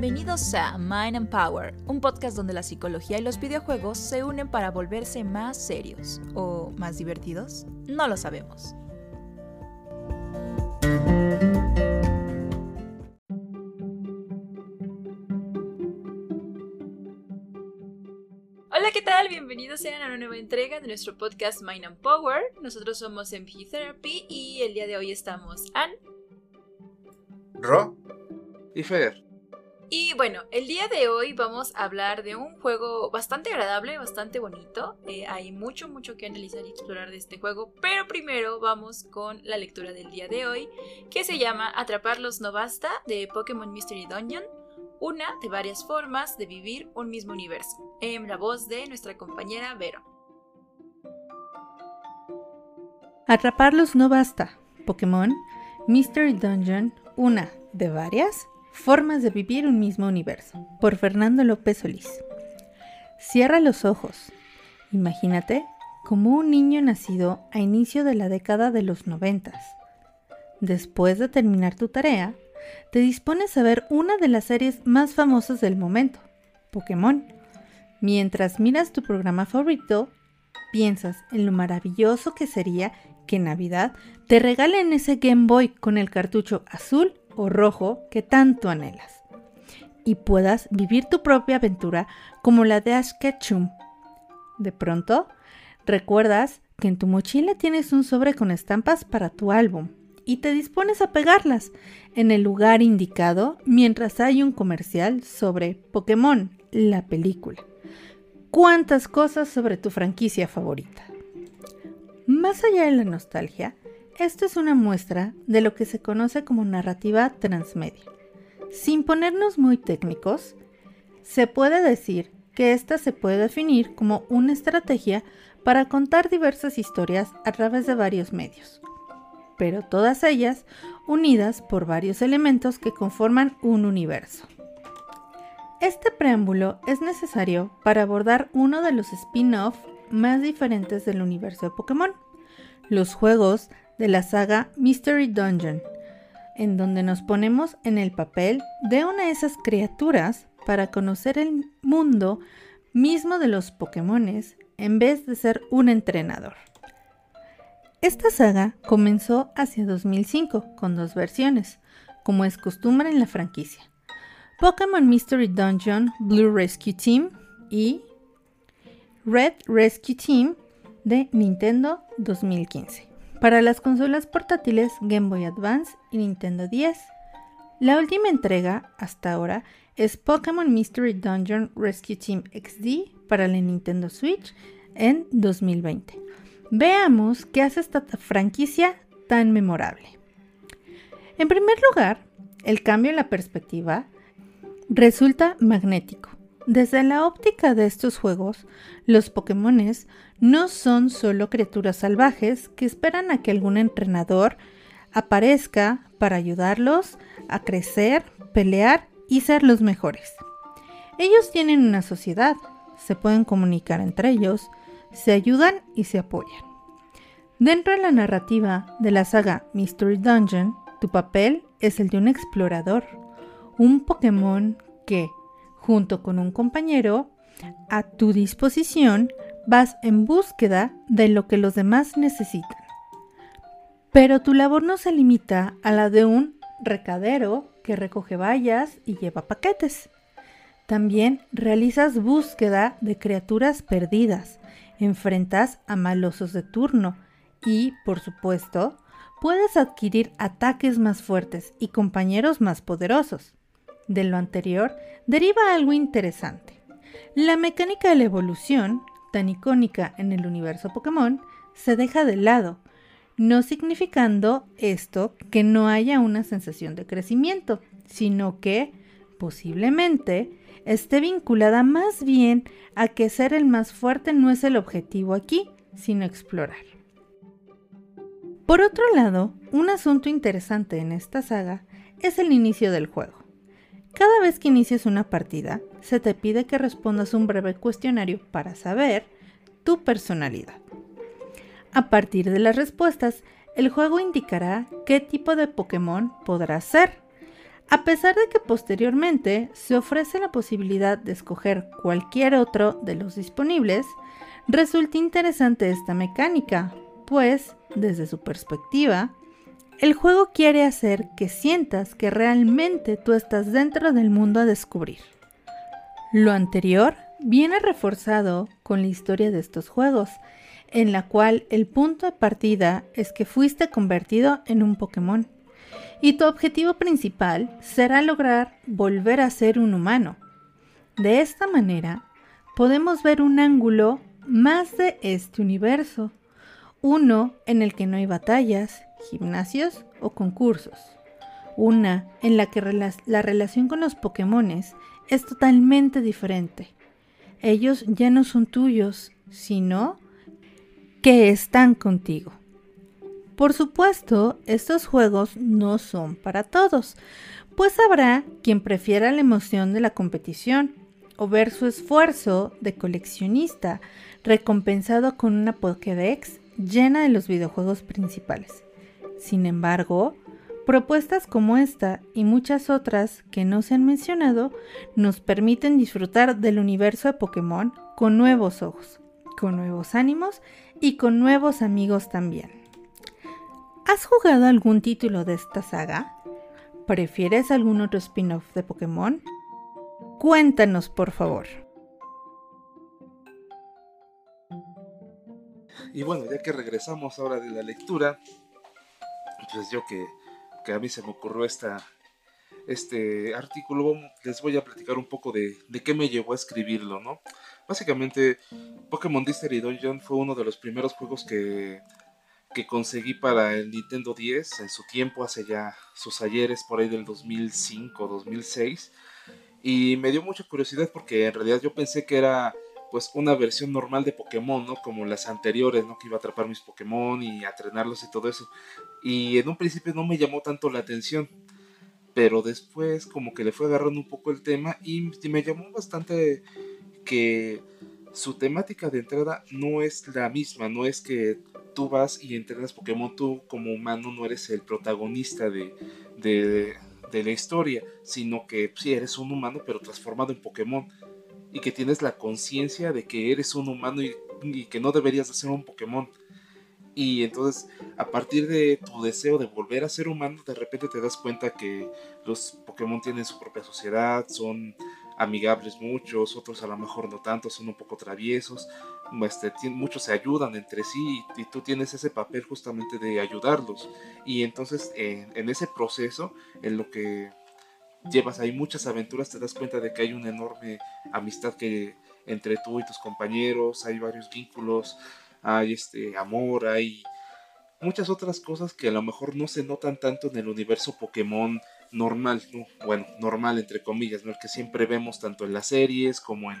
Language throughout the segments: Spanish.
Bienvenidos a Mind and Power, un podcast donde la psicología y los videojuegos se unen para volverse más serios o más divertidos. No lo sabemos. Hola, ¿qué tal? Bienvenidos a una nueva entrega de nuestro podcast Mind and Power. Nosotros somos MP Therapy y el día de hoy estamos Ann, Ro y Fer. Y bueno, el día de hoy vamos a hablar de un juego bastante agradable, bastante bonito. Eh, hay mucho, mucho que analizar y explorar de este juego, pero primero vamos con la lectura del día de hoy, que se llama Atraparlos no basta de Pokémon Mystery Dungeon, una de varias formas de vivir un mismo universo, en la voz de nuestra compañera Vero. Atraparlos no basta. Pokémon Mystery Dungeon, una de varias Formas de vivir un mismo universo, por Fernando López Solís. Cierra los ojos. Imagínate como un niño nacido a inicio de la década de los noventas. Después de terminar tu tarea, te dispones a ver una de las series más famosas del momento, Pokémon. Mientras miras tu programa favorito, piensas en lo maravilloso que sería que Navidad te regalen ese Game Boy con el cartucho azul o rojo que tanto anhelas y puedas vivir tu propia aventura como la de Ash Ketchum. De pronto, recuerdas que en tu mochila tienes un sobre con estampas para tu álbum y te dispones a pegarlas en el lugar indicado mientras hay un comercial sobre Pokémon, la película. ¿Cuántas cosas sobre tu franquicia favorita? Más allá de la nostalgia, esto es una muestra de lo que se conoce como narrativa transmedia. Sin ponernos muy técnicos, se puede decir que esta se puede definir como una estrategia para contar diversas historias a través de varios medios, pero todas ellas unidas por varios elementos que conforman un universo. Este preámbulo es necesario para abordar uno de los spin-off más diferentes del universo de Pokémon, los juegos de la saga Mystery Dungeon, en donde nos ponemos en el papel de una de esas criaturas para conocer el mundo mismo de los Pokémones en vez de ser un entrenador. Esta saga comenzó hacia 2005 con dos versiones, como es costumbre en la franquicia. Pokémon Mystery Dungeon Blue Rescue Team y Red Rescue Team de Nintendo 2015 para las consolas portátiles Game Boy Advance y Nintendo 10. La última entrega, hasta ahora, es Pokémon Mystery Dungeon Rescue Team XD para la Nintendo Switch en 2020. Veamos qué hace esta franquicia tan memorable. En primer lugar, el cambio en la perspectiva resulta magnético. Desde la óptica de estos juegos, los Pokémones no son solo criaturas salvajes que esperan a que algún entrenador aparezca para ayudarlos a crecer, pelear y ser los mejores. Ellos tienen una sociedad, se pueden comunicar entre ellos, se ayudan y se apoyan. Dentro de la narrativa de la saga Mystery Dungeon, tu papel es el de un explorador, un Pokémon que, junto con un compañero, a tu disposición, vas en búsqueda de lo que los demás necesitan. Pero tu labor no se limita a la de un recadero que recoge vallas y lleva paquetes. También realizas búsqueda de criaturas perdidas, enfrentas a malosos de turno y, por supuesto, puedes adquirir ataques más fuertes y compañeros más poderosos. De lo anterior deriva algo interesante. La mecánica de la evolución tan icónica en el universo Pokémon se deja de lado, no significando esto que no haya una sensación de crecimiento, sino que posiblemente esté vinculada más bien a que ser el más fuerte no es el objetivo aquí, sino explorar. Por otro lado, un asunto interesante en esta saga es el inicio del juego. Cada vez que inicias una partida, se te pide que respondas un breve cuestionario para saber tu personalidad. A partir de las respuestas, el juego indicará qué tipo de Pokémon podrás ser. A pesar de que posteriormente se ofrece la posibilidad de escoger cualquier otro de los disponibles, resulta interesante esta mecánica, pues, desde su perspectiva, el juego quiere hacer que sientas que realmente tú estás dentro del mundo a descubrir. Lo anterior viene reforzado con la historia de estos juegos, en la cual el punto de partida es que fuiste convertido en un Pokémon y tu objetivo principal será lograr volver a ser un humano. De esta manera, podemos ver un ángulo más de este universo, uno en el que no hay batallas, gimnasios o concursos, una en la que la relación con los Pokémones es totalmente diferente. Ellos ya no son tuyos, sino que están contigo. Por supuesto, estos juegos no son para todos, pues habrá quien prefiera la emoción de la competición o ver su esfuerzo de coleccionista recompensado con una Pokédex llena de los videojuegos principales. Sin embargo, propuestas como esta y muchas otras que no se han mencionado nos permiten disfrutar del universo de Pokémon con nuevos ojos, con nuevos ánimos y con nuevos amigos también. ¿Has jugado algún título de esta saga? ¿Prefieres algún otro spin-off de Pokémon? Cuéntanos, por favor. Y bueno, ya que regresamos ahora de la lectura, pues yo que, a mí se me ocurrió esta, este artículo, les voy a platicar un poco de, de qué me llevó a escribirlo, ¿no? Básicamente, Pokémon Mystery Dungeon fue uno de los primeros juegos que que conseguí para el Nintendo 10 en su tiempo, hace ya sus ayeres por ahí del 2005, 2006. Y me dio mucha curiosidad porque en realidad yo pensé que era pues una versión normal de Pokémon, ¿no? Como las anteriores, ¿no? Que iba a atrapar mis Pokémon y a entrenarlos y todo eso. Y en un principio no me llamó tanto la atención. Pero después como que le fue agarrando un poco el tema y me llamó bastante que su temática de entrada no es la misma, no es que tú vas y entrenas Pokémon, tú como humano no eres el protagonista de, de, la historia, sino que sí eres un humano pero transformado en Pokémon y que tienes la conciencia de que eres un humano y, que no deberías de ser un Pokémon. Y entonces, a partir de tu deseo de volver a ser humano, de repente te das cuenta que los Pokémon tienen su propia sociedad, son amigables muchos, otros a lo mejor no tanto, son un poco traviesos, este, muchos se ayudan entre sí y, tú tienes ese papel justamente de ayudarlos. Y entonces en ese proceso, en lo que llevas ahí muchas aventuras, te das cuenta de que hay una enorme amistad que entre tú y tus compañeros, hay varios vínculos, hay este amor, hay muchas otras cosas que a lo mejor no se notan tanto en el universo Pokémon normal, bueno, normal entre comillas, ¿no? El que siempre vemos tanto en las series como en,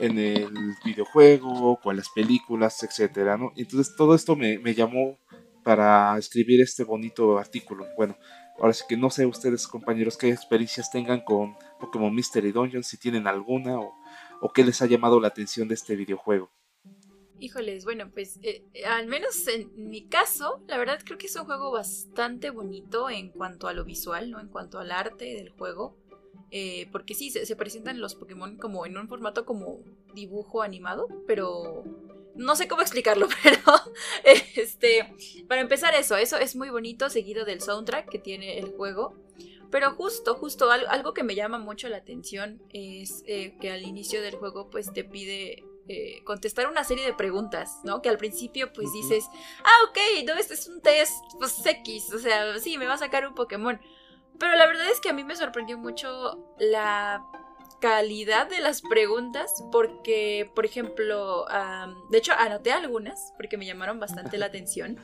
en el videojuego, con las películas, etcétera, ¿no? Entonces todo esto me, llamó para escribir este bonito artículo. Bueno, ahora sí que no sé ustedes, compañeros, qué experiencias tengan con Pokémon Mystery Dungeon, si tienen alguna o, o qué les ha llamado la atención de este videojuego. Híjoles, bueno, pues eh, eh, al menos en mi caso, la verdad creo que es un juego bastante bonito en cuanto a lo visual, ¿no? En cuanto al arte del juego. Eh, porque sí, se, presentan los Pokémon como en un formato como dibujo animado, pero no sé cómo explicarlo, pero este, para empezar eso, eso es muy bonito, seguido del soundtrack que tiene el juego. Pero justo, justo, algo, que me llama mucho la atención es que al inicio del juego pues te pide eh, contestar una serie de preguntas, ¿no? Que al principio pues dices, ah, ok, no, este es un test, pues X, o sea, sí, me va a sacar un Pokémon. Pero la verdad es que a mí me sorprendió mucho la calidad de las preguntas porque, por ejemplo, de hecho anoté algunas porque me llamaron bastante la atención.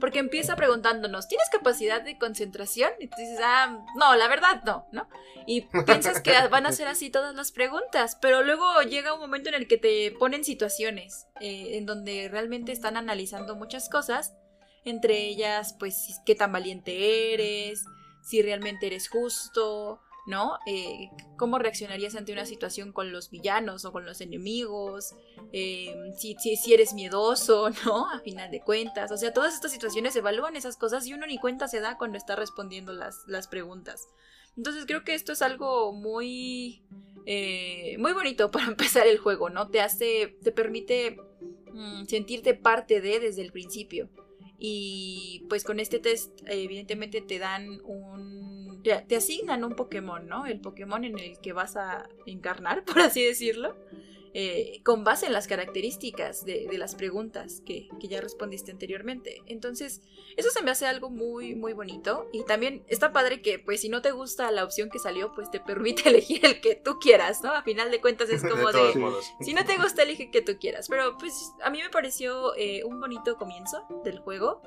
Porque empieza preguntándonos, ¿tienes capacidad de concentración? Y tú dices, ah, no, la verdad no, ¿no? Y piensas que van a ser así todas las preguntas, pero luego llega un momento en el que te ponen situaciones eh, en donde realmente están analizando muchas cosas, entre ellas, pues, qué tan valiente eres, si realmente eres justo, ¿no? Eh, ¿Cómo reaccionarías ante una situación con los villanos o con los enemigos? Eh, si, si, eres miedoso, ¿no? A final de cuentas. O sea, todas estas situaciones evalúan esas cosas y uno ni cuenta se da cuando está respondiendo las, las preguntas. Entonces creo que esto es algo muy, eh, muy bonito para empezar el juego, ¿no? Te hace, te permite mm, sentirte parte de desde el principio. Y pues con este test evidentemente te dan un... Te asignan un Pokémon, ¿no? El Pokémon en el que vas a encarnar, por así decirlo. Eh, con base en las características de, las preguntas que, ya respondiste anteriormente. Entonces, eso se me hace algo muy, muy bonito. Y también está padre que, pues, si no te gusta la opción que salió, pues te permite elegir el que tú quieras, ¿no? A final de cuentas es como de... si no te gusta, elige el que tú quieras. Pero, pues, a mí me pareció eh, un bonito comienzo del juego.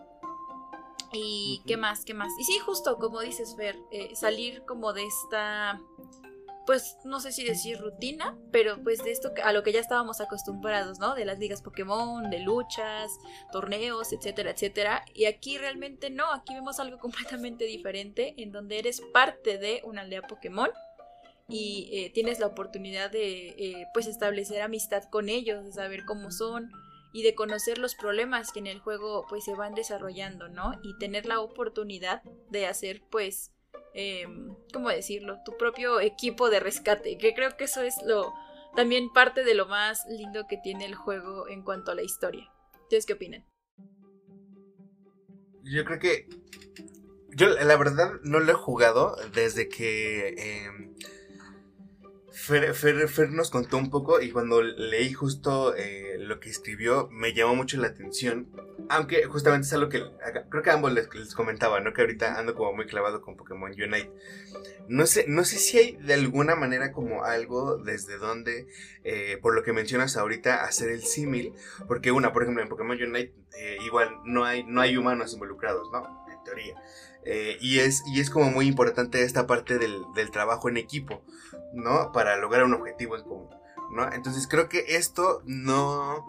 Y qué más, qué más. Y sí, justo como dices, Fer, eh, salir como de esta pues no sé si decir rutina, pero pues de esto a lo que ya estábamos acostumbrados, ¿no? De las ligas Pokémon, de luchas, torneos, etcétera, etcétera. Y aquí realmente no, aquí vemos algo completamente diferente, en donde eres parte de una aldea Pokémon y eh, tienes la oportunidad de eh, pues establecer amistad con ellos, de saber cómo son y de conocer los problemas que en el juego pues se van desarrollando, ¿no? Y tener la oportunidad de hacer pues Em, ¿cómo decirlo? Tu propio equipo de rescate, que creo que eso es lo también parte de lo más lindo que tiene el juego en cuanto a la historia. ¿Ustedes qué opinan? Yo creo que yo la verdad no lo he jugado desde que em, Fer, nos contó un poco y cuando leí justo eh, lo que escribió me llamó mucho la atención. Aunque justamente es algo que creo que ambos les, comentaba, ¿no? Que ahorita ando como muy clavado con Pokémon Unite. No sé, no sé si hay de alguna manera como algo desde donde, eh, por lo que mencionas ahorita, hacer el símil. Porque una, por ejemplo, en Pokémon Unite eh, igual no hay, no hay humanos involucrados, ¿no? En teoría. y, es, y es como muy importante esta parte del, del trabajo en equipo. ¿No? Para lograr un objetivo en común, ¿no? Entonces creo que esto no...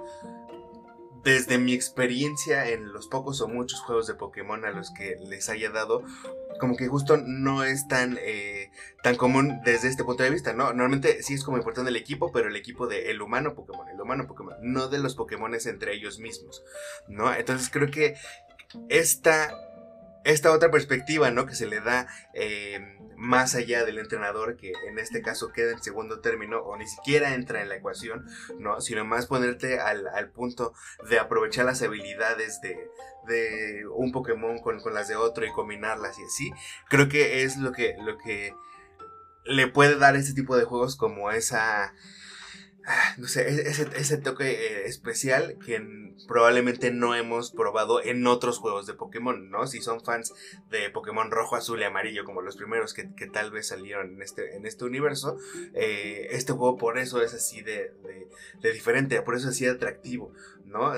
Desde mi experiencia en los pocos o muchos juegos de Pokémon a los que les haya dado, como que justo no es tan, eh, tan común desde este punto de vista, ¿no? Normalmente sí es como importante el equipo, pero el equipo del el humano Pokémon, el humano Pokémon, no de los Pokémon entre ellos mismos, ¿no? Entonces creo que esta esta otra perspectiva, ¿no? Que se le da eh, más allá del entrenador, que en este caso queda en segundo término o ni siquiera entra en la ecuación, ¿no? Sino más ponerte al, punto de aprovechar las habilidades de, de un Pokémon con, con, las de otro y combinarlas y así. Creo que es lo que, lo que le puede dar este tipo de juegos como esa no sé, e-, ese, toque eh, especial que probablemente no hemos probado en otros juegos de Pokémon, ¿no? Si son fans de Pokémon rojo, azul y amarillo, como los primeros que, tal vez salieron en este, en este universo, eh, este juego por eso es así de, de, diferente, por eso es así atractivo, ¿no?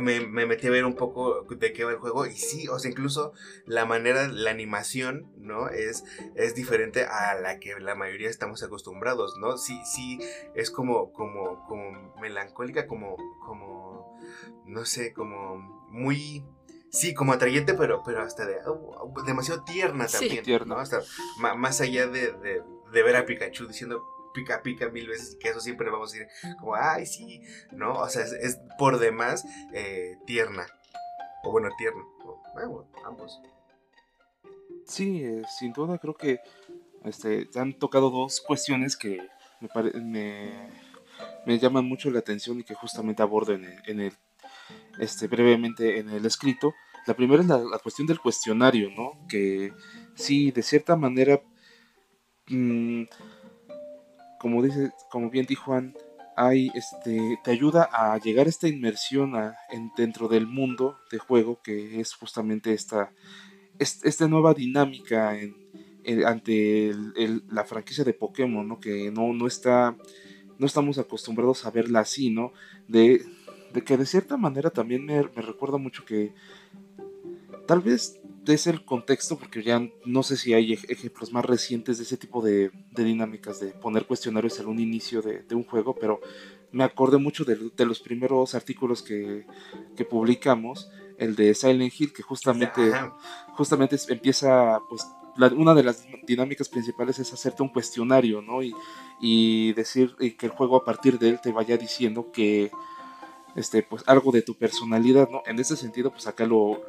Me, me, metí a ver un poco de qué va el juego y sí, o sea, incluso la manera, la animación, ¿no? Es, es diferente a la que la mayoría estamos acostumbrados, ¿no? Sí, sí, es como, como, como melancólica, como, como, no sé, como muy... Sí, como atrayente, pero, pero hasta de, demasiado tierna también, ¿no? Hasta más allá de, de ver a Pikachu diciendo, pica pica mil veces y que eso siempre vamos a decir como, ay, sí, ¿no? O sea, es, por demás eh, tierna. O bueno, tierno. bueno, ambos. Sí, eh, sin duda creo que este, han tocado dos cuestiones que me, me, llaman mucho la atención y que justamente abordo en el, en el este, brevemente en el escrito. La primera es la, cuestión del cuestionario, ¿no? Que sí, de cierta manera... Mmm, como dice, como bien dijo Juan, este, te ayuda a llegar a esta inmersión en, dentro del mundo de juego que es justamente esta, esta nueva dinámica ante la franquicia de Pokémon, ¿no? Que no, no está, no estamos acostumbrados a verla así, ¿no? De, de que de cierta manera también me, me recuerda mucho que tal vez es el contexto, porque ya no sé si hay ejemplos más recientes de ese tipo de, dinámicas de poner cuestionarios en un inicio de, un juego, pero me acordé mucho de, los primeros artículos que, publicamos, el de Silent Hill, que justamente, justamente empieza, pues, una de las dinámicas principales es hacerte un cuestionario, ¿no? Y, y decir y que el juego a partir de él te vaya diciendo que, este, pues, algo de tu personalidad, ¿no? En ese sentido, pues acá lo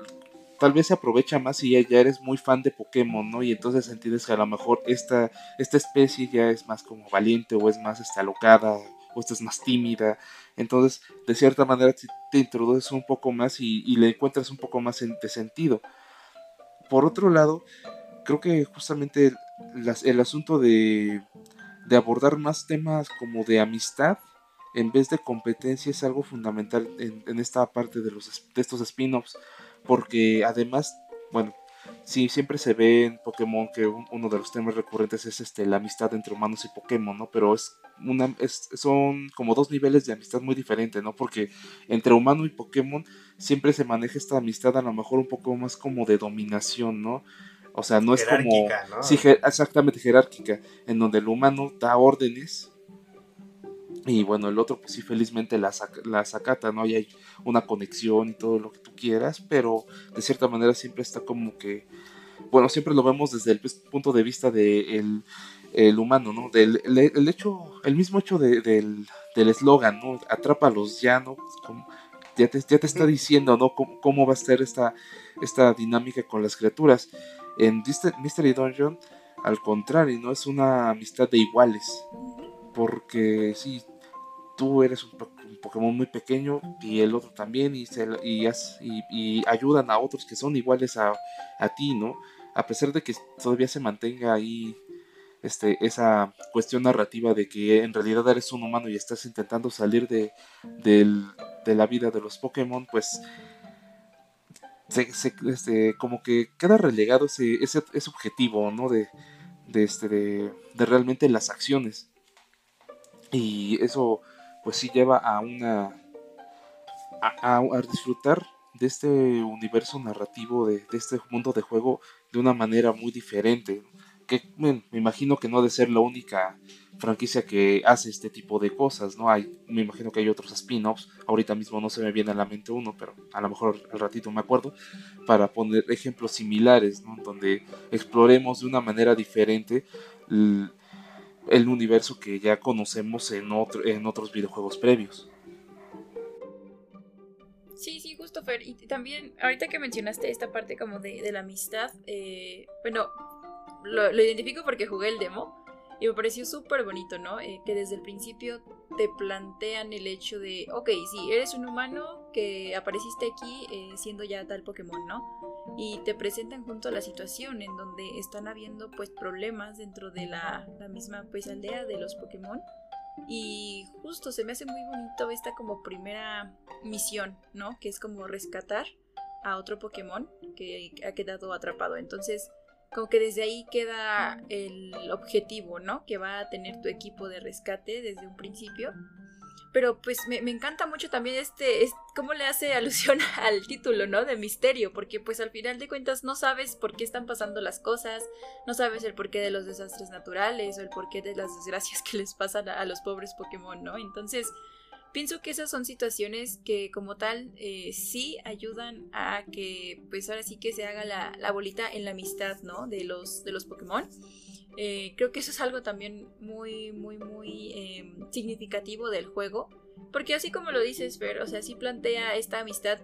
tal vez se aprovecha más si ya, eres muy fan de Pokémon, ¿no? Y entonces entiendes que a lo mejor esta, esta especie ya es más como valiente o es más este, alocada o esta es más tímida. Entonces, de cierta manera, te introduces un poco más y, le encuentras un poco más de sentido. Por otro lado, creo que justamente el asunto de, de abordar más temas como de amistad en vez de competencia es algo fundamental en, esta parte de, los, de estos spin-offs. Porque además, bueno, sí, siempre se ve en Pokémon que uno de los temas recurrentes es este, la amistad entre humanos y Pokémon, ¿no? Pero es una, son como dos niveles de amistad muy diferentes, ¿no? Porque entre humano y Pokémon siempre se maneja esta amistad a lo mejor un poco más como de dominación, ¿no? O sea, no es como... ¿no? Sí, exactamente jerárquica, en donde el humano da órdenes y bueno, el otro, pues sí, felizmente la, la sacata, ¿no? Y hay una conexión y todo lo que tú quieras, pero de cierta manera siempre está como que, bueno, siempre lo vemos desde el pues, punto de vista del de el humano, ¿no? Del el, hecho, el mismo hecho de, del eslogan, ¿no? Atrápalos ya, ¿no? Como, ya, te, ya te está diciendo, ¿no? Cómo, cómo, va a ser esta, esta dinámica con las criaturas. En Mystery Dungeon, al contrario, ¿no? Es una amistad de iguales. Porque sí, tú eres un, Pokémon muy pequeño y el otro también y, se, y, y, ayudan a otros que son iguales a, ti, ¿no? A pesar de que todavía se mantenga ahí este, esa cuestión narrativa de que en realidad eres un humano y estás intentando salir de, la vida de los Pokémon, pues se, este, como que queda relegado ese, ese, objetivo, ¿no? De, de, este, de, de realmente las acciones. Y eso pues sí lleva a una a, disfrutar de este universo narrativo, de, este mundo de juego de una manera muy diferente. Que me imagino que no ha de ser la única franquicia que hace este tipo de cosas, ¿no? Hay, me imagino que hay otros spin-offs, ahorita mismo no se me viene a la mente uno, pero a lo mejor al ratito me acuerdo, para poner ejemplos similares, ¿no? Donde exploremos de una manera diferente el universo que ya conocemos en, otro, en otros videojuegos previos. Sí, sí, justo Fer. Y también, ahorita que mencionaste esta parte como de, la amistad, eh, bueno, lo, identifico porque jugué el demo y me pareció súper bonito, ¿no? Eh, que desde el principio te plantean el hecho de, ok, sí, eres un humano que apareciste aquí eh, siendo ya tal Pokémon, ¿no? y te presentan junto a la situación en donde están habiendo pues problemas dentro de la, misma pues aldea de los Pokémon y justo se me hace muy bonito esta como primera misión, ¿no? Que es como rescatar a otro Pokémon que ha quedado atrapado. Entonces, como que desde ahí queda el objetivo, ¿no? Que va a tener tu equipo de rescate desde un principio pero pues me, encanta mucho también este, es, cómo le hace alusión al título, ¿no? De misterio, porque pues al final de cuentas no sabes por qué están pasando las cosas, no sabes el porqué de los desastres naturales o el porqué de las desgracias que les pasan a, los pobres Pokémon, ¿no? Entonces, pienso que esas son situaciones que como tal eh, sí ayudan a que pues ahora sí que se haga la, la bolita en la amistad, ¿no? De los, de los Pokémon. Eh, creo que eso es algo también muy, muy, muy em, significativo del juego. Porque así como lo dices, Fer, o sea, sí plantea esta amistad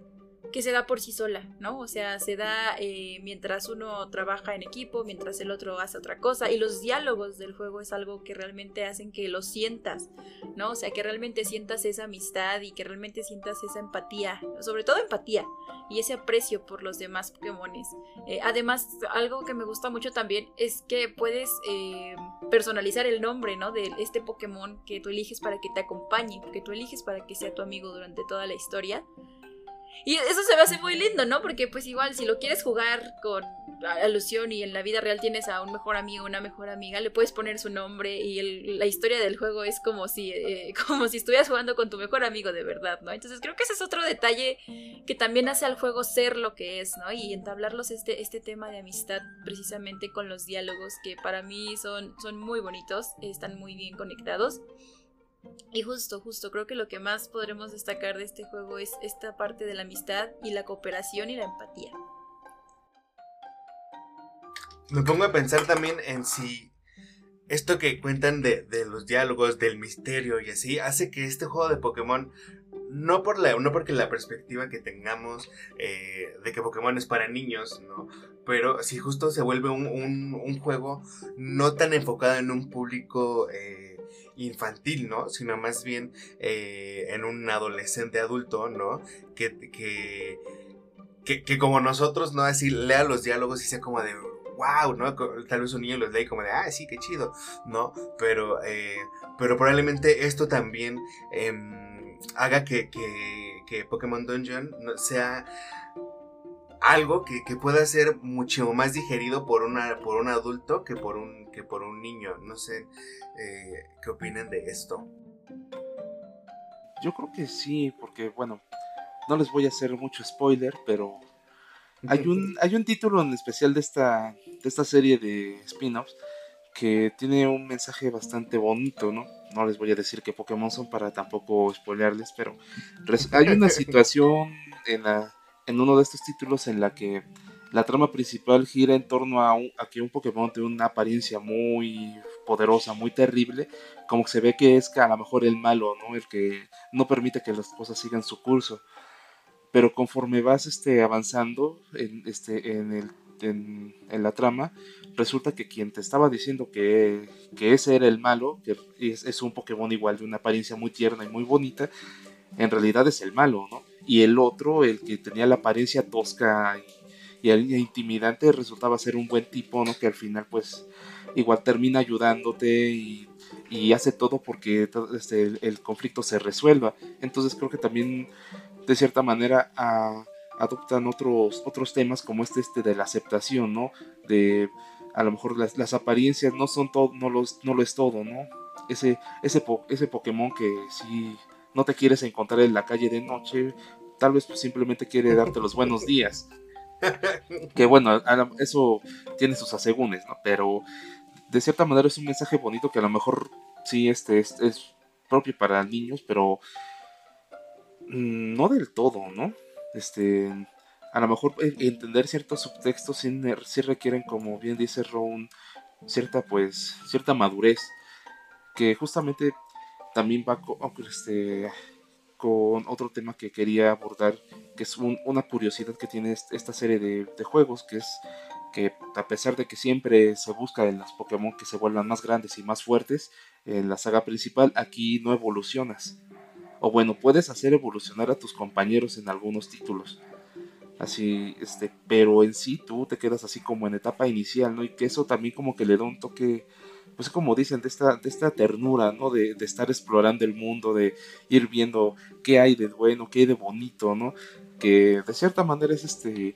que se da por sí sola, ¿no? O sea, se da eh, mientras uno trabaja en equipo, mientras el otro hace otra cosa, y los diálogos del juego es algo que realmente hacen que lo sientas, ¿no? O sea, que realmente sientas esa amistad y que realmente sientas esa empatía, sobre todo empatía, y ese aprecio por los demás Pokémones. Eh, además, algo que me gusta mucho también es que puedes eh, personalizar el nombre, ¿no? De este Pokémon que tú eliges para que te acompañe, que tú eliges para que sea tu amigo durante toda la historia. Y eso se me hace muy lindo, ¿no? Porque pues igual si lo quieres jugar con alusión y en la vida real tienes a un mejor amigo, una mejor amiga, le puedes poner su nombre y la historia del juego es como si, eh, como si estuvieras jugando con tu mejor amigo de verdad, ¿no? Entonces creo que ese es otro detalle que también hace al juego ser lo que es, ¿no? Y entablarlos este, este tema de amistad precisamente con los diálogos que para mí son, son muy bonitos, están muy bien conectados. Y justo, justo, creo que lo que más podremos destacar de este juego es esta parte de la amistad y la cooperación y la empatía. Me pongo a pensar también en si esto que cuentan de, los diálogos, del misterio y así, hace que este juego de Pokémon no, por la, no porque la perspectiva que tengamos eh, de que Pokémon es para niños, ¿no? Pero si justo se vuelve un, juego no tan enfocado en un público eh, infantil, ¿no? Sino más bien eh, en un adolescente adulto, ¿no? Que, que, que, como nosotros, ¿no? Así lea los diálogos y sea como de, wow, ¿no? Tal vez un niño los lee como de, ah, sí, qué chido, ¿no? Pero, pero probablemente esto también em, haga que, que, que Pokémon Dungeon sea algo que, pueda ser mucho más digerido por, una, por un adulto que por un, que por un niño. No sé eh, qué opinan de esto. Yo creo que sí, porque bueno, no les voy a hacer mucho spoiler, pero hay un, hay un título en especial de esta, de esta serie de spin-offs que tiene un mensaje bastante bonito, ¿no? No les voy a decir que Pokémon son para tampoco spoilearles, pero hay una situación en la en uno de estos títulos en la que la trama principal gira en torno a, que un Pokémon tiene una apariencia muy poderosa, muy terrible, como que se ve que es a lo mejor el malo, ¿no? El que no permite que las cosas sigan su curso. Pero conforme vas este, avanzando en, este, en, el, en, la trama, resulta que quien te estaba diciendo que, que ese era el malo, que es, es un Pokémon igual de una apariencia muy tierna y muy bonita, en realidad es el malo, ¿no? y el otro, el que tenía la apariencia tosca y, intimidante, resultaba ser un buen tipo, ¿no? Que al final, pues, igual termina ayudándote y, hace todo porque este, el, conflicto se resuelva. Entonces creo que también, de cierta manera, adoptan otros, otros temas como este, este de la aceptación, ¿no? De a lo mejor las, apariencias no son todo, no, los, no lo es todo, ¿no? Ese, ese, ese Pokémon que sí no te quieres encontrar en la calle de noche, tal vez pues, simplemente quiere darte los buenos días. Que bueno, eso tiene sus asegúnes, ¿no? Pero de cierta manera es un mensaje bonito que a lo mejor sí este, es, propio para niños, pero mm, no del todo, ¿no? Este, a lo mejor e, entender ciertos subtextos sí, sí requieren, como bien dice Ron, cierta pues, cierta madurez, que justamente también va este, con otro tema que quería abordar, que es una curiosidad que tiene esta serie de, juegos, que es que a pesar de que siempre se busca en los Pokémon que se vuelvan más grandes y más fuertes, en la saga principal aquí no evolucionas. O bueno, puedes hacer evolucionar a tus compañeros en algunos títulos. Así, este, pero en sí tú te quedas así como en etapa inicial, ¿no? Y que eso también como que le da un toque pues como dicen, de esta, de esta ternura, ¿no? De, estar explorando el mundo, de ir viendo qué hay de bueno, qué hay de bonito, ¿no? Que de cierta manera es este,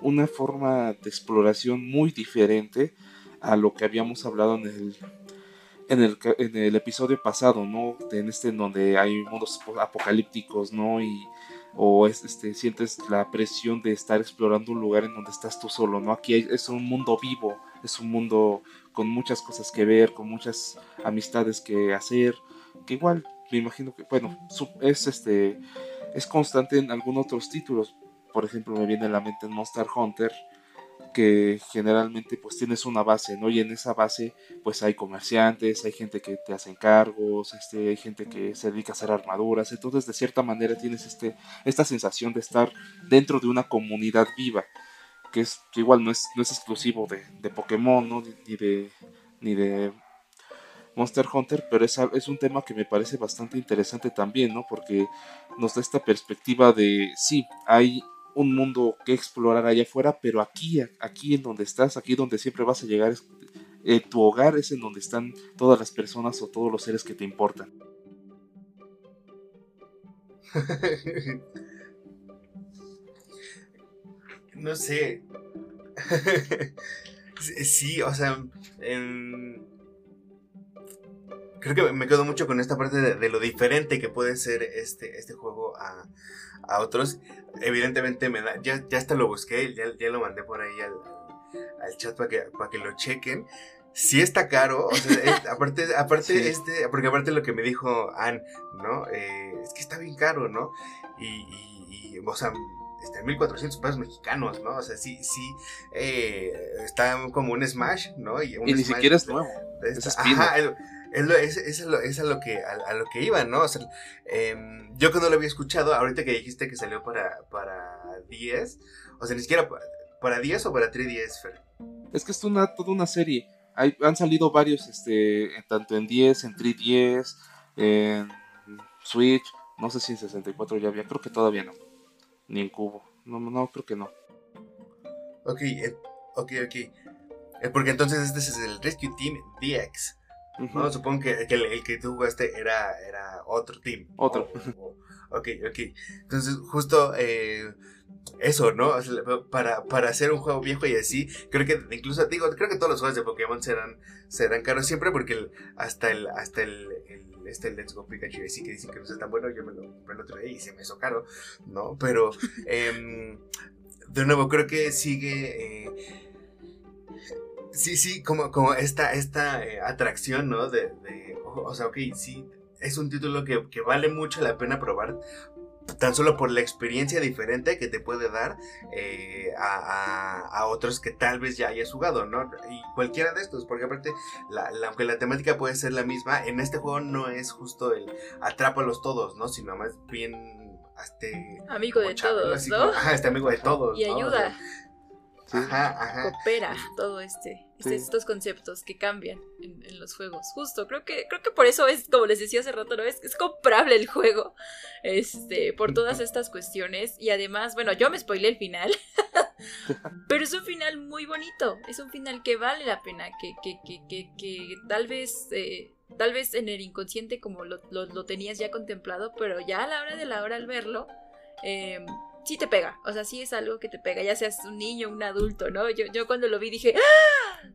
una forma de exploración muy diferente a lo que habíamos hablado en el, en el, en el episodio pasado, ¿no? En este en donde hay mundos apocalípticos, ¿no? Y o es, este, sientes la presión de estar explorando un lugar en donde estás tú solo, ¿no? Aquí es un mundo vivo, es un mundo con muchas cosas que ver, con muchas amistades que hacer, que igual me imagino que, bueno, es este, es constante en algunos otros títulos, por ejemplo me viene a la mente Monster Hunter, que generalmente pues tienes una base, ¿no? Y en esa base pues hay comerciantes, hay gente que te hace encargos, este, hay gente que se dedica a hacer armaduras, entonces de cierta manera tienes este, esta sensación de estar dentro de una comunidad viva que es igual no es, no es exclusivo de, de Pokémon, ¿no? ni, de, ni de Monster Hunter, pero es, es, un tema que me parece bastante interesante también, ¿no? Porque nos da esta perspectiva de, sí, hay un mundo que explorar allá afuera, pero aquí, aquí en donde estás, aquí donde siempre vas a llegar, eh, tu hogar es en donde están todas las personas o todos los seres que te importan. no sé. sí, o sea, creo que me quedo mucho con esta parte de, lo diferente que puede ser este, este juego a, otros. Evidentemente me da, ya, ya hasta lo busqué, ya, ya lo mandé por ahí al, al chat para que, para que lo chequen. Sí está caro, aparte, aparte este, porque aparte lo que me dijo Ann, ¿no? Eh, es que está bien caro, ¿no? Y, y, y o sea, este, 1400 pesos mexicanos, ¿no? O sea, sí, sí, eh, está como un Smash, ¿no? Y, ni siquiera es nuevo. es ajá, es, lo, es, es, lo, es a lo que a, lo que iba, ¿no? O sea, eh, yo que no lo había escuchado, ahorita que dijiste que salió para, para 10, o sea, ni siquiera para, 10 o para 3DS, Fer. Es que es una, toda una serie. Hay, han salido varios, este, tanto en 10, en 3DS, en Switch, no sé si en 64 ya había, creo que todavía no. Ni en Cubo. No, no, creo que no. Ok, eh, ok, ok. Eh, porque entonces este es el Rescue Team DX. ¿no? Supongo que, el, que tú jugaste era, era otro team. Otro. Ok, ok. Entonces, justo eh, eso, ¿no? Para, para hacer un juego viejo y así, creo que incluso, digo, creo que todos los juegos de Pokémon serán, serán caros siempre porque hasta el, hasta el, este Let's Go Pikachu así que dicen que no es tan bueno, yo me lo, me lo traí y se me hizo caro, ¿no? Pero, em, de nuevo, creo que sigue... Eh, Sí, sí, como, como esta, esta eh, atracción, ¿no? De, de, o sea, ok, sí, es un título que, que, vale mucho la pena probar, tan solo por la experiencia diferente que te puede dar eh, a, a, otros que tal vez ya hayas jugado, ¿no? Y cualquiera de estos, porque aparte, la, aunque la temática puede ser la misma, en este juego no es justo el atrápalos todos, ¿no? Sino más bien... Este, amigo de todos, ¿no? Ajá, este amigo de todos. Y ayuda. Ajá, ajá. Coopera todo este, estos conceptos que cambian en, los juegos. Justo, creo que, creo que por eso es, como les decía hace rato, ¿no? Es, es comprable el juego. Este, por todas estas cuestiones. Y además, bueno, yo me spoilé el final. pero es un final muy bonito. Es un final que vale la pena. Que, que, que, que, que tal vez. Eh, tal vez en el inconsciente como lo, lo, tenías ya contemplado, pero ya a la hora de la hora al verlo, eh, sí te pega, o sea, sí es algo que te pega, ya seas un niño, un adulto, ¿no? Yo, yo cuando lo vi dije, ¡Ah!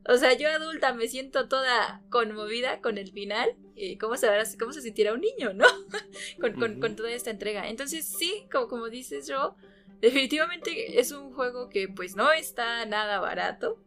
O sea, yo adulta me siento toda conmovida con el final, y cómo se, cómo se sentirá un niño, ¿no? con, con, toda esta entrega. Entonces, sí, como, como dices yo, definitivamente es un juego que pues no está nada barato,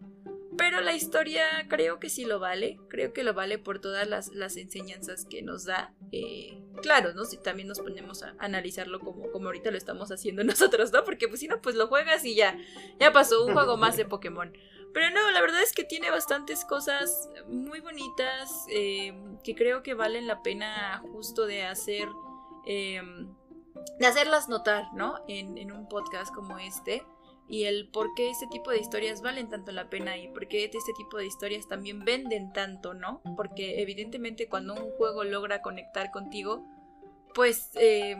pero la historia creo que sí lo vale, creo que lo vale por todas las, enseñanzas que nos da. Eh, claro, ¿no? Si también nos ponemos a analizarlo como, como ahorita lo estamos haciendo nosotros, ¿no? Porque pues si no, pues lo juegas y ya, ya pasó un juego más de Pokémon. Pero no, la verdad es que tiene bastantes cosas muy bonitas eh, que creo que valen la pena justo de hacer, eh, de hacerlas notar, ¿no? En, en un podcast como este y el por qué este tipo de historias valen tanto la pena y por qué este tipo de historias también venden tanto, ¿no? Porque evidentemente cuando un juego logra conectar contigo, pues eh,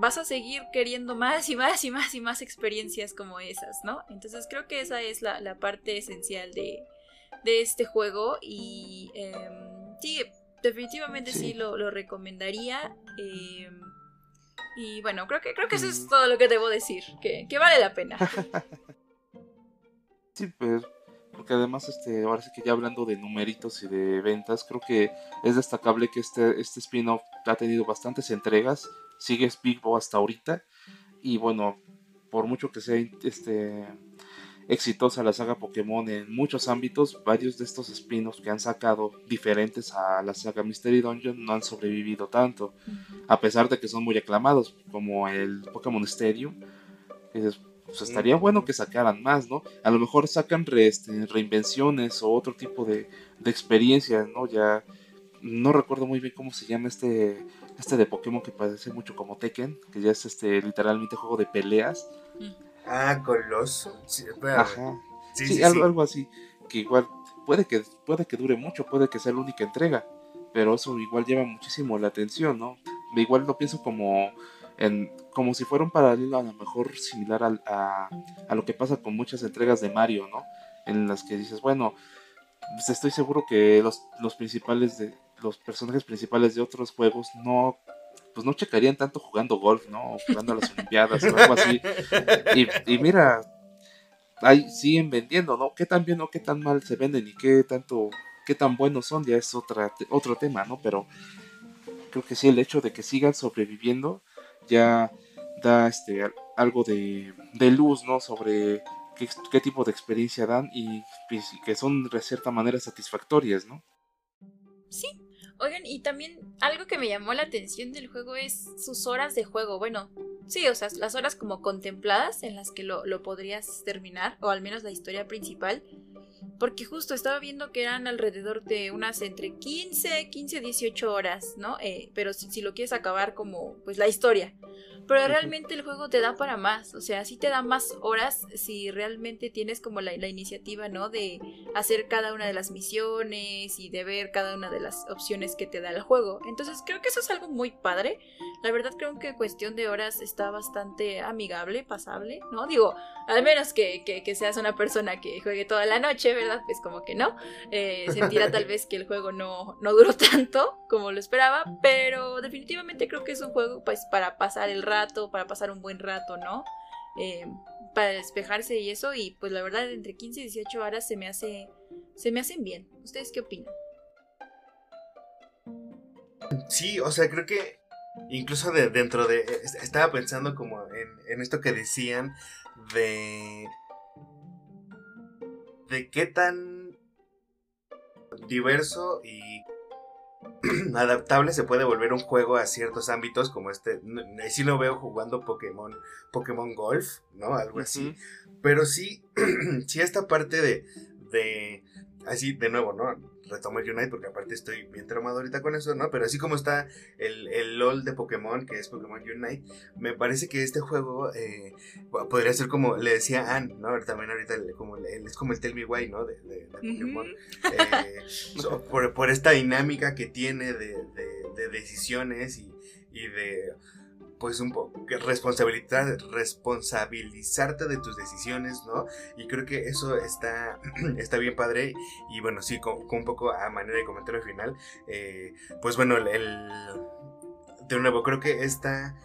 vas a seguir queriendo más y más y más y más experiencias como esas, ¿no? Entonces creo que esa es la, parte esencial de, este juego y em, sí, definitivamente sí, lo, lo, recomendaría. Eh, y bueno, creo que, creo que eso es todo lo que debo decir, que, vale la pena. sí, pues, porque además, este, ahora sí que ya hablando de numeritos y de ventas, creo que es destacable que este, este spin-off ha tenido bastantes entregas, sigue Speakbo hasta ahorita, y bueno, por mucho que sea este exitosa la saga Pokémon en muchos ámbitos, varios de estos spin-offs que han sacado diferentes a la saga Mystery Dungeon no han sobrevivido tanto, a pesar de que son muy aclamados, como el Pokémon Stadium. pues estaría bueno que sacaran más, ¿no? A lo mejor sacan este, reinvenciones o otro tipo de, de experiencias, ¿no? Ya no recuerdo muy bien cómo se llama este este de Pokémon que parece mucho como Tekken, que ya es este literalmente juego de peleas. Ah, Coloso. Sí, Ajá. Sí, algo, así. Que igual puede que, puede que dure mucho, puede que sea la única entrega. Pero eso igual lleva muchísimo la atención, ¿no? Igual lo pienso como en, como si fuera un paralelo a lo mejor similar a, a, lo que pasa con muchas entregas de Mario, ¿no? En las que dices, bueno, pues estoy seguro que los, los principales de los personajes principales de otros juegos no pues no checarían tanto jugando golf, ¿no? Jugando a las Olimpiadas o algo así. Y, mira, ahí siguen vendiendo, ¿no? ¿Qué tan bien o qué tan mal se venden y qué tanto, qué tan buenos son? Ya es otra, otro tema, ¿no? Pero creo que sí, el hecho de que sigan sobreviviendo ya da este algo de, luz, ¿no? Sobre qué, qué, tipo de experiencia dan y que son de cierta manera satisfactorias, ¿no? Sí, Oigan, y también algo que me llamó la atención del juego es sus horas de juego. Bueno, Sí, o sea, las horas como contempladas en las que lo, lo podrías terminar, o al menos la historia principal. Porque justo estaba viendo que eran alrededor de unas entre 15, 15, 18 horas, ¿no? Eh, pero si, si, lo quieres acabar como, pues la historia. Pero realmente el juego te da para más, o sea, sí te da más horas si realmente tienes como la, la iniciativa, ¿no? De hacer cada una de las misiones y de ver cada una de las opciones que te da el juego. Entonces creo que eso es algo muy padre. La verdad creo que cuestión de horas está bastante amigable, pasable, ¿no? Digo, al menos que, que, que seas una persona que juegue toda la noche, ¿verdad? Pues como que no. Eh, sentirá tal vez que el juego no, no duró tanto como lo esperaba, pero definitivamente creo que es un juego pues para pasar el rato, para pasar un buen rato, ¿no? Eh, para despejarse y eso, y pues la verdad entre 15 y 18 horas se me hace, se me hacen bien. ¿Ustedes qué opinan? Sí, o sea, creo que incluso de, dentro de, estaba pensando como en esto que decían de de qué tan diverso y adaptable se puede volver un juego a ciertos ámbitos como este. Sí lo veo jugando Pokémon, Pokémon Golf, ¿no? Algo así. Pero sí, sí esta parte de, de, así de nuevo, ¿no? Retomo el Unite porque aparte estoy bien traumado ahorita con eso, ¿no? Pero así como está el, el LOL de Pokémon, que es Pokémon Unite, me parece que este juego eh, podría ser como le decía Anne, ¿no? También ahorita como, es como el Tell Me Why, ¿no? De, de, Pokémon. Eh, por, por, esta dinámica que tiene de, de decisiones y, y de pues un poco responsabilidad, responsabilizarte de tus decisiones, ¿no? Y creo que eso está, está bien padre. Y bueno, sí, con, un poco a manera de comentario final, eh, pues bueno, el, de nuevo, creo que esta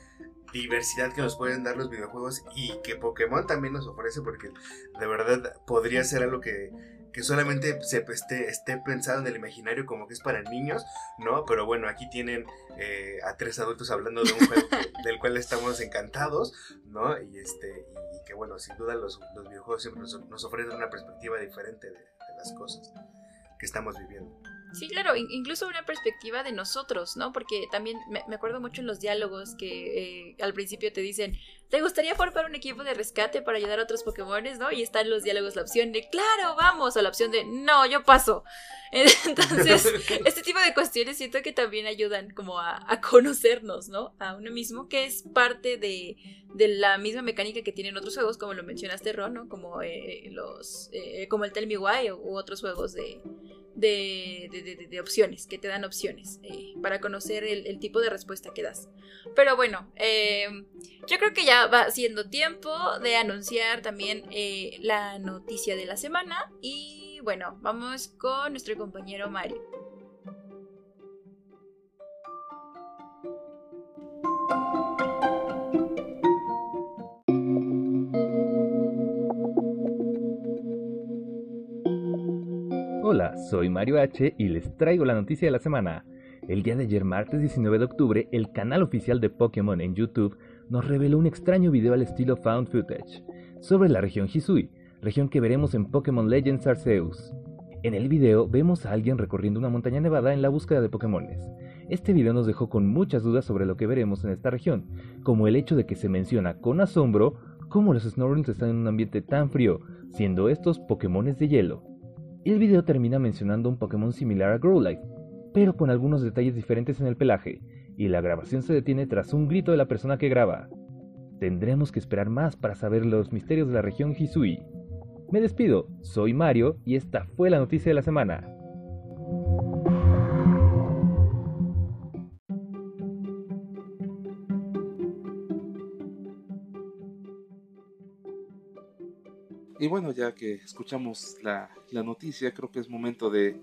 diversidad que nos pueden dar los videojuegos y que Pokémon también nos ofrece, porque de verdad podría ser algo que que solamente se esté, esté pensado en el imaginario como que es para niños, ¿no? Pero bueno, aquí tienen eh, a tres adultos hablando de un juego del cual estamos encantados, ¿no? Y este y que bueno, sin duda los, los videojuegos siempre nos, ofrecen una perspectiva diferente de, de las cosas que estamos viviendo. Sí, claro, incluso una perspectiva de nosotros, ¿no? Porque también me, acuerdo mucho en los diálogos que eh, al principio te dicen, ¿te gustaría formar un equipo de rescate para ayudar a otros Pokémones, no? Y está en los diálogos la opción de, claro, vamos, o la opción de, no, yo paso. Entonces, este tipo de cuestiones siento que también ayudan como a, conocernos, ¿no? A uno mismo, que es parte de, de, la misma mecánica que tienen otros juegos, como lo mencionaste, Ron, ¿no? Como, eh, los, eh, como el Tell Me Why u otros juegos de de, opciones, que te dan opciones eh, para conocer el, tipo de respuesta que das. Pero bueno, em, yo creo que ya va siendo tiempo de anunciar también eh, la noticia de la semana y bueno, vamos con nuestro compañero Mario. Soy Mario H y les traigo la noticia de la semana. El día de ayer, martes 19 de octubre, el canal oficial de Pokémon en YouTube nos reveló un extraño video al estilo Found Footage sobre la región Hisui, región que veremos en Pokémon Legends Arceus. En el video vemos a alguien recorriendo una montaña nevada en la búsqueda de Pokémones. Este video nos dejó con muchas dudas sobre lo que veremos en esta región, como el hecho de que se menciona con asombro cómo los Snorlax están en un ambiente tan frío, siendo estos Pokémones de hielo el video termina mencionando un Pokémon similar a Growlithe, pero con algunos detalles diferentes en el pelaje, y la grabación se detiene tras un grito de la persona que graba. Tendremos que esperar más para saber los misterios de la región Hisui. Me despido, soy Mario y esta fue la noticia de la semana. Y bueno, ya que escuchamos la, noticia, creo que es momento de,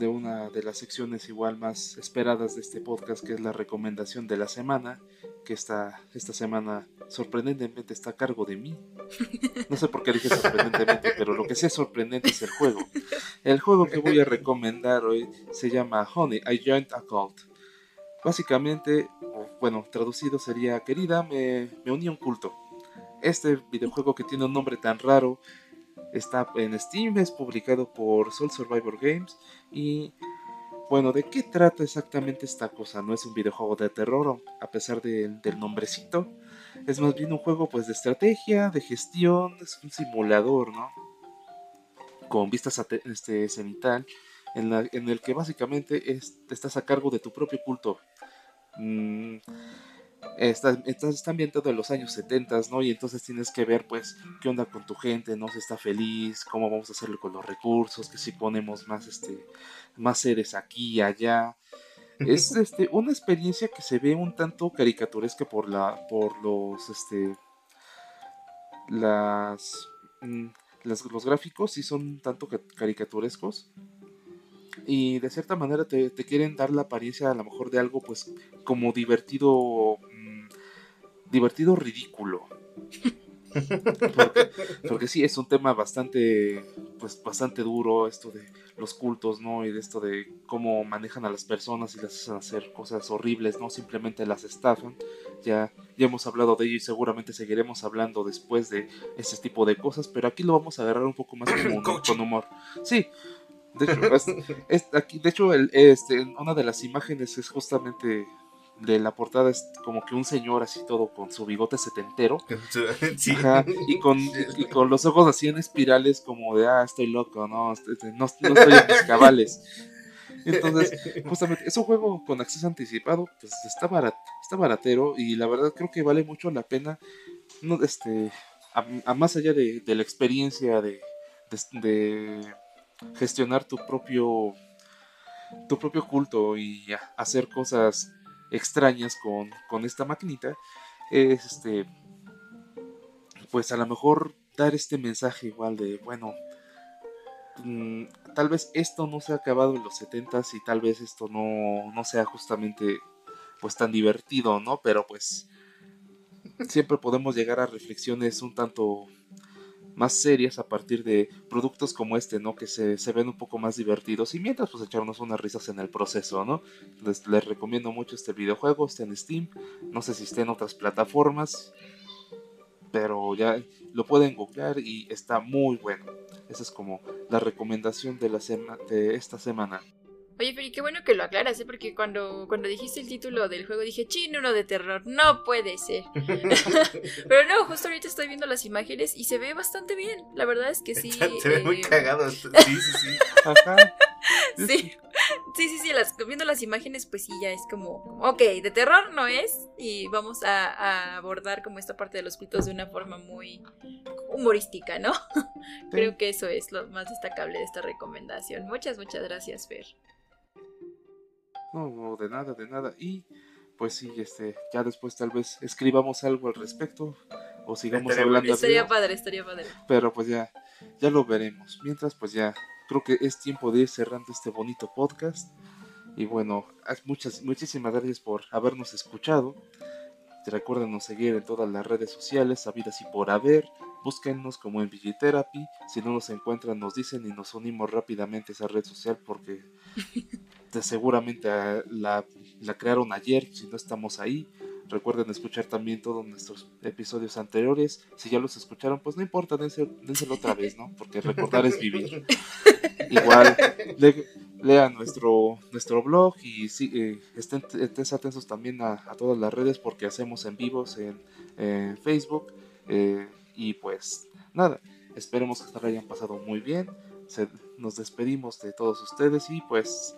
una de las secciones igual más esperadas de este podcast, que es la recomendación de la semana, que esta, esta semana sorprendentemente está a cargo de mí. No sé por qué dije sorprendentemente, pero lo que sí es sorprendente es el juego. El juego que voy a recomendar hoy se llama Honey, I Joined a Cult. Básicamente, bueno, traducido sería, querida, me, me uní a un culto. Este videojuego que tiene un nombre tan raro está en Steam, es publicado por Soul Survivor Games y bueno, ¿de qué trata exactamente esta cosa? No es un videojuego de terror, a pesar del nombrecito. es más bien un juego pues de estrategia, de gestión, es un simulador, ¿no? Con vistas este, cenital, en, el que básicamente estás a cargo de tu propio culto. Mm, está, está, ambientado en los años 70, ¿no? Y entonces tienes que ver, pues, qué onda con tu gente, ¿no? Si está feliz, cómo vamos a hacerlo con los recursos, que si ponemos más, este, más seres aquí y allá. Es este, una experiencia que se ve un tanto caricaturesca por la, por los, este, las, mm, los gráficos sí son un tanto caricaturescos y de cierta manera te, te, quieren dar la apariencia a lo mejor de algo pues como divertido divertido ridículo. Porque, porque, sí, es un tema bastante, pues bastante duro esto de los cultos, ¿no? Y de esto de cómo manejan a las personas y las hacen hacer cosas horribles, ¿no? Simplemente las estafan. Ya, ya hemos hablado de ello y seguramente seguiremos hablando después de ese tipo de cosas, pero aquí lo vamos a agarrar un poco más con humor. Sí, de hecho, aquí, de hecho el, este, una de las imágenes es justamente de la portada es como que un señor así todo con su bigote setentero. y, con, y con los ojos así en espirales como de, ah, estoy loco, no, este, este, no, estoy en mis cabales. Entonces, justamente, es un juego con acceso anticipado, pues está, barat, está baratero y la verdad creo que vale mucho la pena, no, este, a, más allá de, de, la experiencia de, de, gestionar tu propio tu propio culto y hacer cosas extrañas con, con esta maquinita es este pues a lo mejor dar este mensaje igual de bueno mm, tal vez esto no se ha acabado en los 70 y tal vez esto no, no sea justamente pues tan divertido no pero pues siempre podemos llegar a reflexiones un tanto más serias a partir de productos como este, ¿no? Que se, ven un poco más divertidos y mientras pues echarnos unas risas en el proceso, ¿no? Les, les recomiendo mucho este videojuego, está en Steam, no sé si está en otras plataformas, pero ya lo pueden googlear y está muy bueno. Esa es como la recomendación de, la de esta semana. Oye, pero qué bueno que lo aclaras, ¿eh? porque cuando, cuando dijiste el título del juego dije, chino, uno de terror, no puede ser. pero no, justo ahorita estoy viendo las imágenes y se ve bastante bien. La verdad es que sí. se ve muy eh, cagado. Sí, sí, sí. Ajá. Sí, sí, sí, sí las, viendo las imágenes, pues sí, ya es como, ok, de terror no es, y vamos a, a abordar como esta parte de los cultos de una forma muy humorística, ¿no? Creo que eso es lo más destacable de esta recomendación. Muchas, muchas gracias, Fer. No, de nada, de nada. Y pues sí, este, ya después tal vez escribamos algo al respecto o sigamos hablando. Estaría padre, estaría padre. Pero pues ya, ya lo veremos. Mientras pues ya, creo que es tiempo de ir cerrando este bonito podcast. Y bueno, muchas, muchísimas gracias por habernos escuchado. Recuerden seguir en todas las redes sociales, sabidas y por haber. Búsquennos como en Vigitherapy. Si no nos encuentran, nos dicen y nos unimos rápidamente a esa red social porque seguramente ah, la, crearon ayer, si no estamos ahí. Recuerden escuchar también todos nuestros episodios anteriores. Si ya los escucharon, pues no importa, dénselo otra vez, ¿no? Porque recordar es vivir. Igual, lean nuestro, nuestro blog y sí, eh, estén, atentos también a, todas las redes porque hacemos en vivos en, Facebook. Eh, y pues nada, esperemos que hayan pasado muy bien nos despedimos de todos ustedes y pues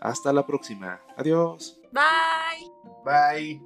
hasta la próxima. Adiós. Bye. Bye.